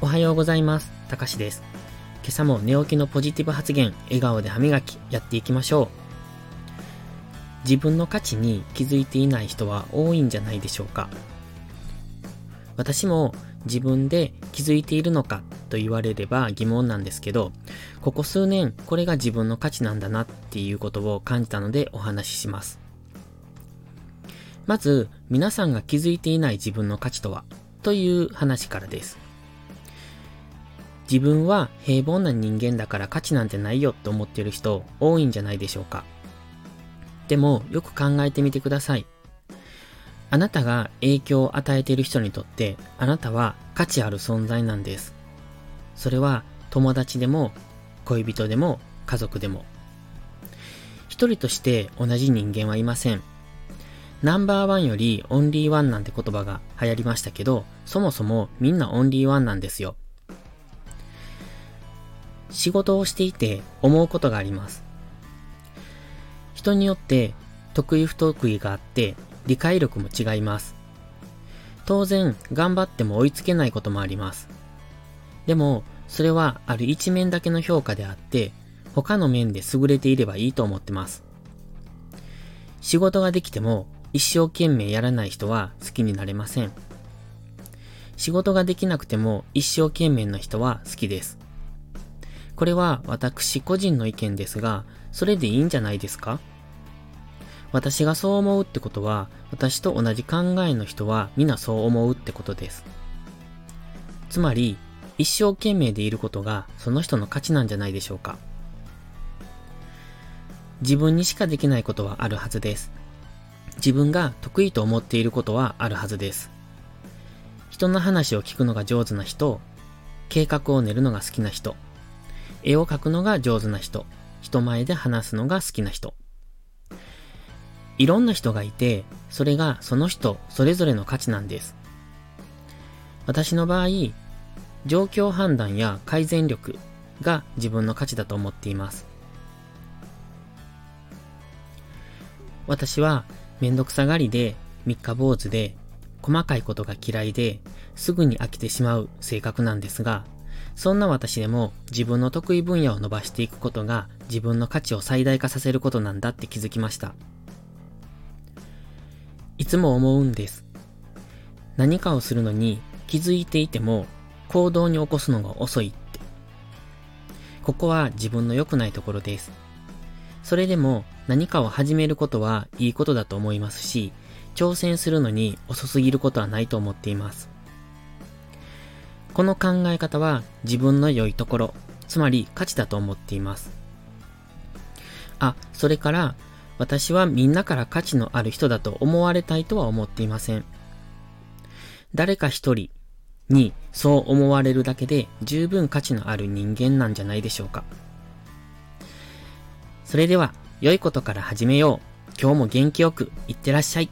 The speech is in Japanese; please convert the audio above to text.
おはようございます。たかしです。今朝も寝起きのポジティブ発言、笑顔で歯磨き、やっていきましょう。自分の価値に気づいていない人は多いんじゃないでしょうか。私も自分で気づいているのかと言われれば疑問なんですけど、ここ数年これが自分の価値なんだなっていうことを感じたのでお話しします。まず、皆さんが気づいていない自分の価値とはという話からです。自分は平凡な人間だから価値なんてないよって思ってる人多いんじゃないでしょうか。でもよく考えてみてください。あなたが影響を与えている人にとってあなたは価値ある存在なんです。それは友達でも恋人でも家族でも。一人として同じ人間はいません。ナンバーワンよりオンリーワンなんて言葉が流行りましたけど、そもそもみんなオンリーワンなんですよ。仕事をしていて思うことがあります。人によって得意不得意があって理解力も違います。当然頑張っても追いつけないこともあります。でもそれはある一面だけの評価であって他の面で優れていればいいと思ってます。仕事ができても一生懸命やらない人は好きになれません。仕事ができなくても一生懸命な人は好きです。これは私個人の意見ですが、それでいいんじゃないですか？私がそう思うってことは、私と同じ考えの人は皆そう思うってことです。つまり、一生懸命でいることがその人の価値なんじゃないでしょうか。自分にしかできないことはあるはずです。自分が得意と思っていることはあるはずです。人の話を聞くのが上手な人、計画を練るのが好きな人、絵を描くのが上手な人、人前で話すのが好きな人。いろんな人がいて、それがその人それぞれの価値なんです。私の場合、状況判断や改善力が自分の価値だと思っています。私はめんどくさがりで、三日坊主で、細かいことが嫌いで、すぐに飽きてしまう性格なんですが、そんな私でも自分の得意分野を伸ばしていくことが自分の価値を最大化させることなんだって気づきました。いつも思うんです。何かをするのに気づいていても行動に起こすのが遅いって。ここは自分の良くないところです。それでも何かを始めることはいいことだと思いますし、挑戦するのに遅すぎることはないと思っています。この考え方は自分の良いところ、つまり価値だと思っています。あ、それから私はみんなから価値のある人だと思われたいとは思っていません。誰か一人にそう思われるだけで十分価値のある人間なんじゃないでしょうか。それでは、良いことから始めよう。今日も元気よく、いってらっしゃい。